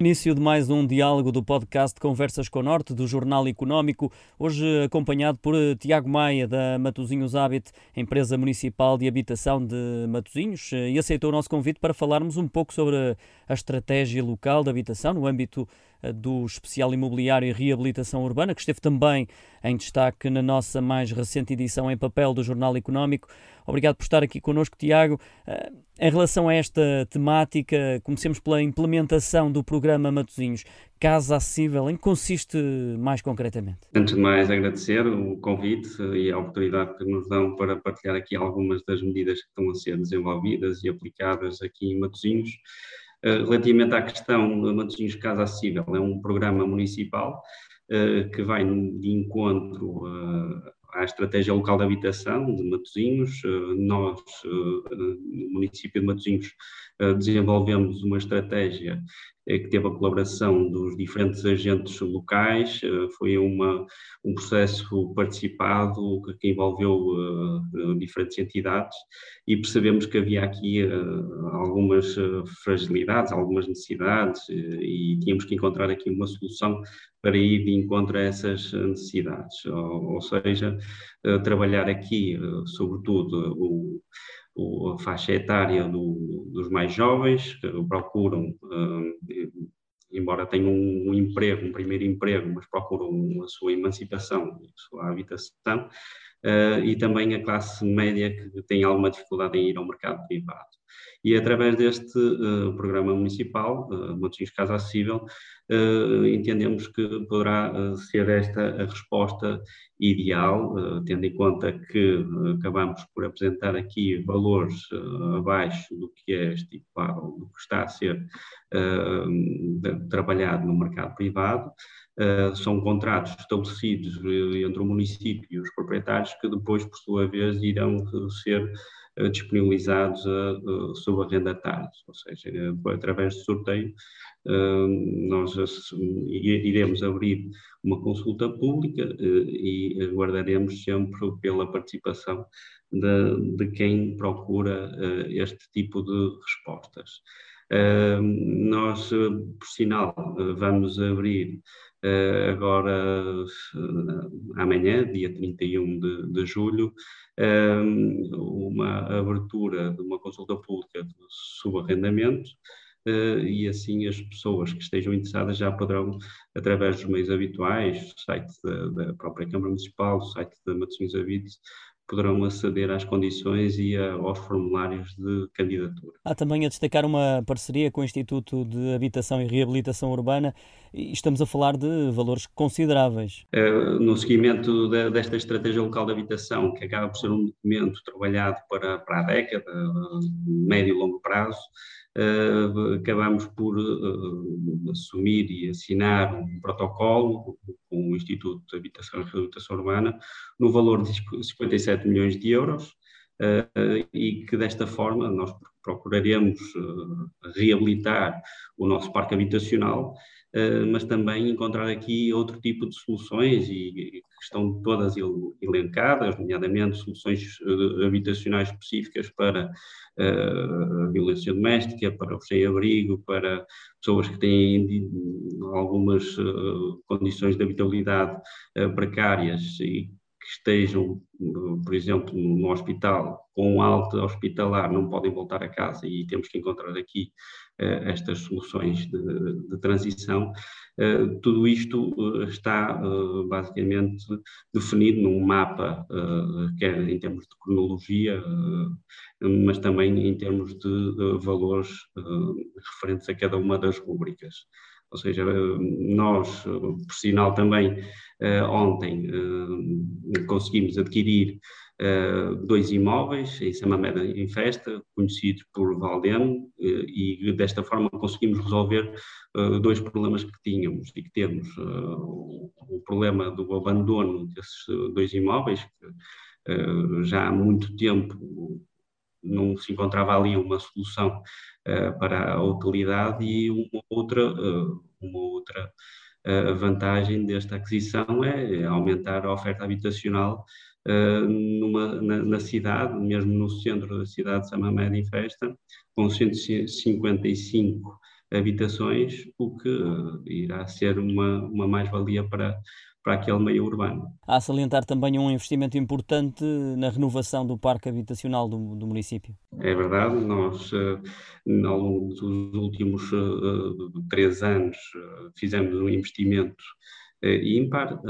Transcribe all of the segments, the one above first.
Início de mais um diálogo do podcast Conversas com o Norte, do Jornal Económico, hoje acompanhado por eh, Tiago Maia, da Matozinhos Habit, empresa municipal de habitação de Matozinhos, eh, e aceitou o nosso convite para falarmos um pouco sobre a estratégia local de habitação no âmbito do especial imobiliário e reabilitação urbana, que esteve também em destaque na nossa mais recente edição em papel do Jornal Económico. Obrigado por estar aqui connosco, Tiago. Em relação a esta temática, comecemos pela implementação do programa Matozinhos. Casa Acessível, em que consiste mais concretamente? Antes de mais, agradecer o convite e a oportunidade que nos dão para partilhar aqui algumas das medidas que estão a ser desenvolvidas e aplicadas aqui em Matozinhos. Eh, relativamente à questão Matosinhos Casa Acessível, é um programa municipal eh, que vai de encontro eh, à estratégia local de habitação de Matosinhos. Nós, no município de Matosinhos, desenvolvemos uma estratégia que teve a colaboração dos diferentes agentes locais, eh, foi uma, um processo participado que envolveu uh, diferentes entidades e percebemos que havia aqui uh, algumas fragilidades, algumas necessidades e tínhamos que encontrar aqui uma solução para ir de encontro a essas necessidades, ou, ou seja, trabalhar aqui, sobretudo, o a faixa etária do, dos mais jovens que procuram, uh, embora tenham um, um, emprego, um primeiro emprego, mas procuram a sua emancipação, a sua habitação, uh, e também a classe média que tem alguma dificuldade em ir ao mercado privado. E através deste uh, programa municipal, uh, Matosinhos Casa Acessível, uh, entendemos que poderá uh, ser esta a resposta ideal, tendo em conta que acabamos por apresentar aqui valores abaixo do que é estipulado, do que está a ser trabalhado no mercado privado. são contratos estabelecidos entre o município e os proprietários que depois, por sua vez, irão ser eh, disponibilizados a, a subarrendatários, ou seja, eh, através de sorteio eh, nós iremos abrir uma consulta pública e aguardaremos sempre pela participação de, de quem procura este tipo de respostas. Nós, por sinal, vamos abrir Uh, agora, amanhã, dia 31 de, de julho, uma abertura de uma consulta pública de subarrendamento uh, e assim as pessoas que estejam interessadas já poderão, através dos meios habituais, o site da, da própria Câmara Municipal, o site da Matosinhos Habites, poderão aceder às condições e a, aos formulários de candidatura. Há também a destacar uma parceria com o Instituto de Habitação e Reabilitação Urbana e estamos a falar de valores consideráveis. Uh, no seguimento de, desta estratégia local de habitação, que acaba por ser um documento trabalhado para, para a década, médio e longo prazo, uh, acabamos por uh, assumir e assinar um protocolo com o Instituto de Habitação e Reabilitação Urbana no valor de 57 milhões de euros uh, e que desta forma nós procuraremos reabilitar o nosso parque habitacional mas também encontrar aqui outro tipo de soluções e, que estão todas elencadas, nomeadamente soluções eh, habitacionais específicas para uh, a violência doméstica, para o sem-abrigo, para pessoas que têm algumas condições de habitabilidade precárias e que estejam, por exemplo, no hospital com alta hospitalar, não podem voltar a casa e temos que encontrar aqui uh, estas soluções de, de transição. Uh, tudo isto uh, está basicamente definido num mapa, quer em termos de cronologia, mas também em termos de valores referentes a cada uma das rubricas. Ou seja, nós, por sinal também, eh, ontem eh, conseguimos adquirir eh, dois imóveis em Samameda em Festa, conhecidos por Valdem, e desta forma conseguimos resolver dois problemas que tínhamos e que temos. O problema do abandono desses dois imóveis, que já há muito tempo não se encontrava ali uma solução uh, para a utilidade e uma outra, uh, uma outra uh, vantagem desta aquisição é aumentar a oferta habitacional numa, na, na, cidade, mesmo no centro da cidade de Samamé em Festa, com 155 habitações, o que irá ser uma, uma mais-valia para, para aquele meio urbano. Há a salientar também um investimento importante na renovação do parque habitacional do, do município. É verdade, nós ao longo dos últimos três anos fizemos um investimento ímpar,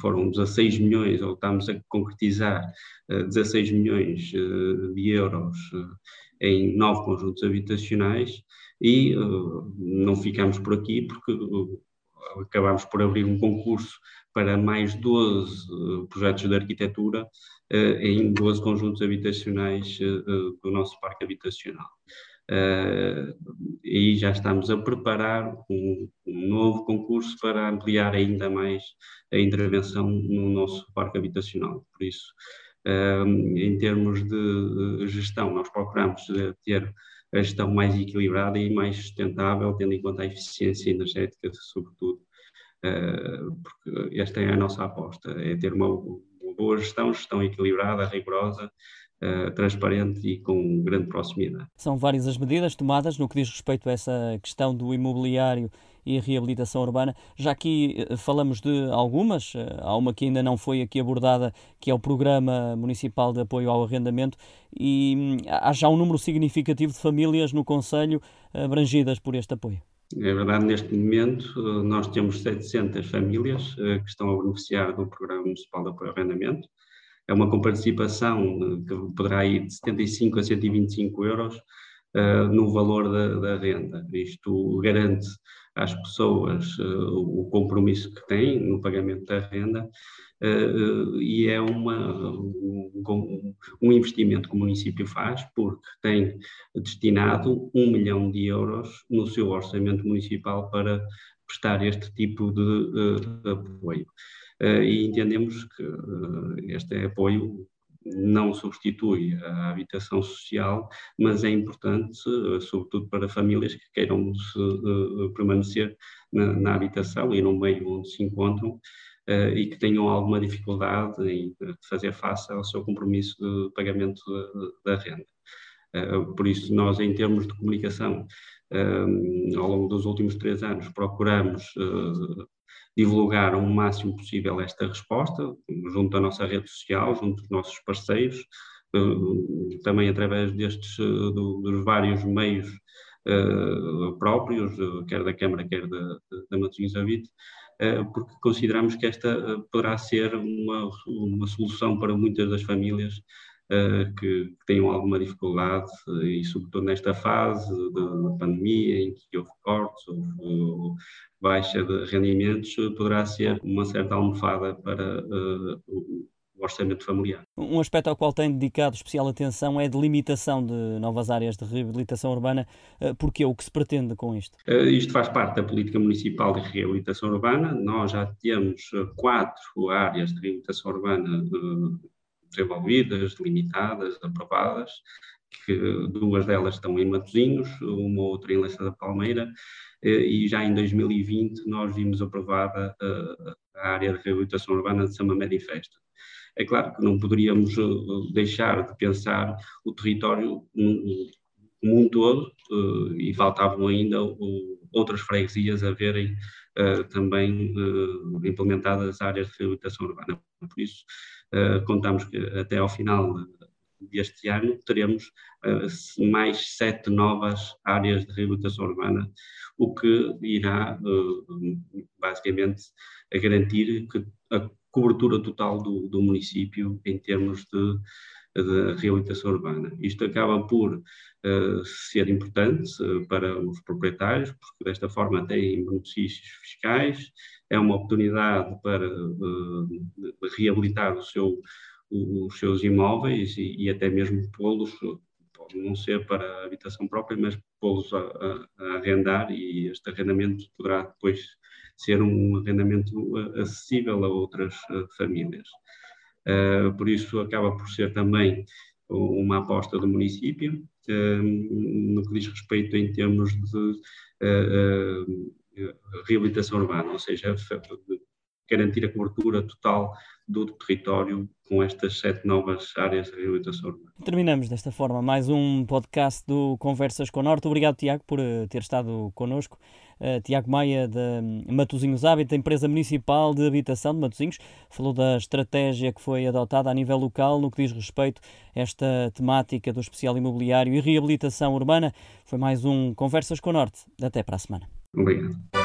foram 16 milhões, ou estamos a concretizar 16 milhões de euros em nove conjuntos habitacionais e não ficamos por aqui porque acabámos por abrir um concurso para mais 12 projetos de arquitetura em 12 conjuntos habitacionais do nosso parque habitacional. E já estamos a preparar um, um, novo concurso para ampliar ainda mais a intervenção no nosso parque habitacional. Por isso, em termos de gestão, nós procuramos ter a gestão mais equilibrada e mais sustentável, tendo em conta a eficiência energética, sobretudo, uh, porque esta é a nossa aposta, é ter uma boa gestão, gestão equilibrada, rigorosa, Uh, transparente e com grande proximidade. São várias as medidas tomadas no que diz respeito a essa questão do imobiliário e reabilitação urbana. Já aqui eh, falamos de algumas, eh, há uma que ainda não foi aqui abordada, que é o Programa Municipal de Apoio ao Arrendamento, e hum, há já um número significativo de famílias no Conselho abrangidas por este apoio. É verdade, neste momento nós temos 700 famílias que estão a beneficiar do Programa Municipal de Apoio ao Arrendamento. É uma comparticipação que poderá ir de 75 a 125 euros uh, no valor da, da, renda. Isto garante às pessoas uh, o compromisso que têm no pagamento da renda uh, e é uma, um, um, investimento que o município faz porque tem destinado um milhão de euros no seu orçamento municipal para prestar este tipo de apoio. Eh, e entendemos que eh, este apoio não substitui a habitação social, mas é importante, eh, sobretudo para famílias que queiram se, permanecer na, na, habitação e no meio onde se encontram e que tenham alguma dificuldade em fazer face ao seu compromisso de pagamento da, da renda. Por isso, nós, em termos de comunicação, ao longo dos últimos três anos, procuramos divulgar o máximo possível esta resposta, junto à nossa rede social, junto dos nossos parceiros, eh, também através destes, eh, dos vários meios eh, próprios, quer da Câmara, quer da, da Matosinhos Avite, porque consideramos que esta poderá ser uma, uma solução para muitas das famílias que, que, tenham alguma dificuldade e sobretudo nesta fase da pandemia em que houve cortes, houve baixa de rendimentos, poderá ser uma certa almofada para uh, o orçamento familiar. Um aspecto ao qual tem dedicado especial atenção é a delimitação de novas áreas de reabilitação urbana. Porque o que se pretende com isto? Isto faz parte da política municipal de reabilitação urbana. Nós já temos quatro áreas de reabilitação urbana desenvolvidas, delimitadas, aprovadas, que duas delas estão em Matosinhos, uma outra em Leça da Palmeira, eh, e já em 2020 nós vimos aprovada eh, a área de reabilitação urbana de Samamé e Festa. É claro que não poderíamos eh, deixar de pensar o território como um todo e faltavam ainda outras freguesias a verem também implementadas áreas de reabilitação urbana. Por isso, contamos que até ao final deste ano teremos uh, mais sete novas áreas de reabilitação urbana, o que irá uh, basicamente garantir que a cobertura total do, do município em termos de, de, reabilitação urbana. Isto acaba por uh, ser importante para os proprietários, porque desta forma têm benefícios fiscais, é uma oportunidade para reabilitar o seu os seus imóveis e, e até mesmo pô-los, pode não ser para habitação própria, mas pô-los a, a, a, arrendar e este arrendamento poderá depois ser um arrendamento acessível a outras uh, famílias. Uh, por isso acaba por ser também uma aposta do município uh, no que diz respeito em termos de reabilitação urbana, ou seja, garantir a cobertura total do território com estas sete novas áreas de reabilitação urbana. Terminamos desta forma mais um podcast do Conversas com o Norte. Obrigado, Tiago, por eh, ter estado connosco. Uh, Tiago Maia, de Matosinhos Hábito, empresa municipal de habitação de Matosinhos, falou da estratégia que foi adotada a nível local no que diz respeito a esta temática do especial imobiliário e reabilitação urbana. Foi mais um Conversas com o Norte. Até para a semana. Obrigado.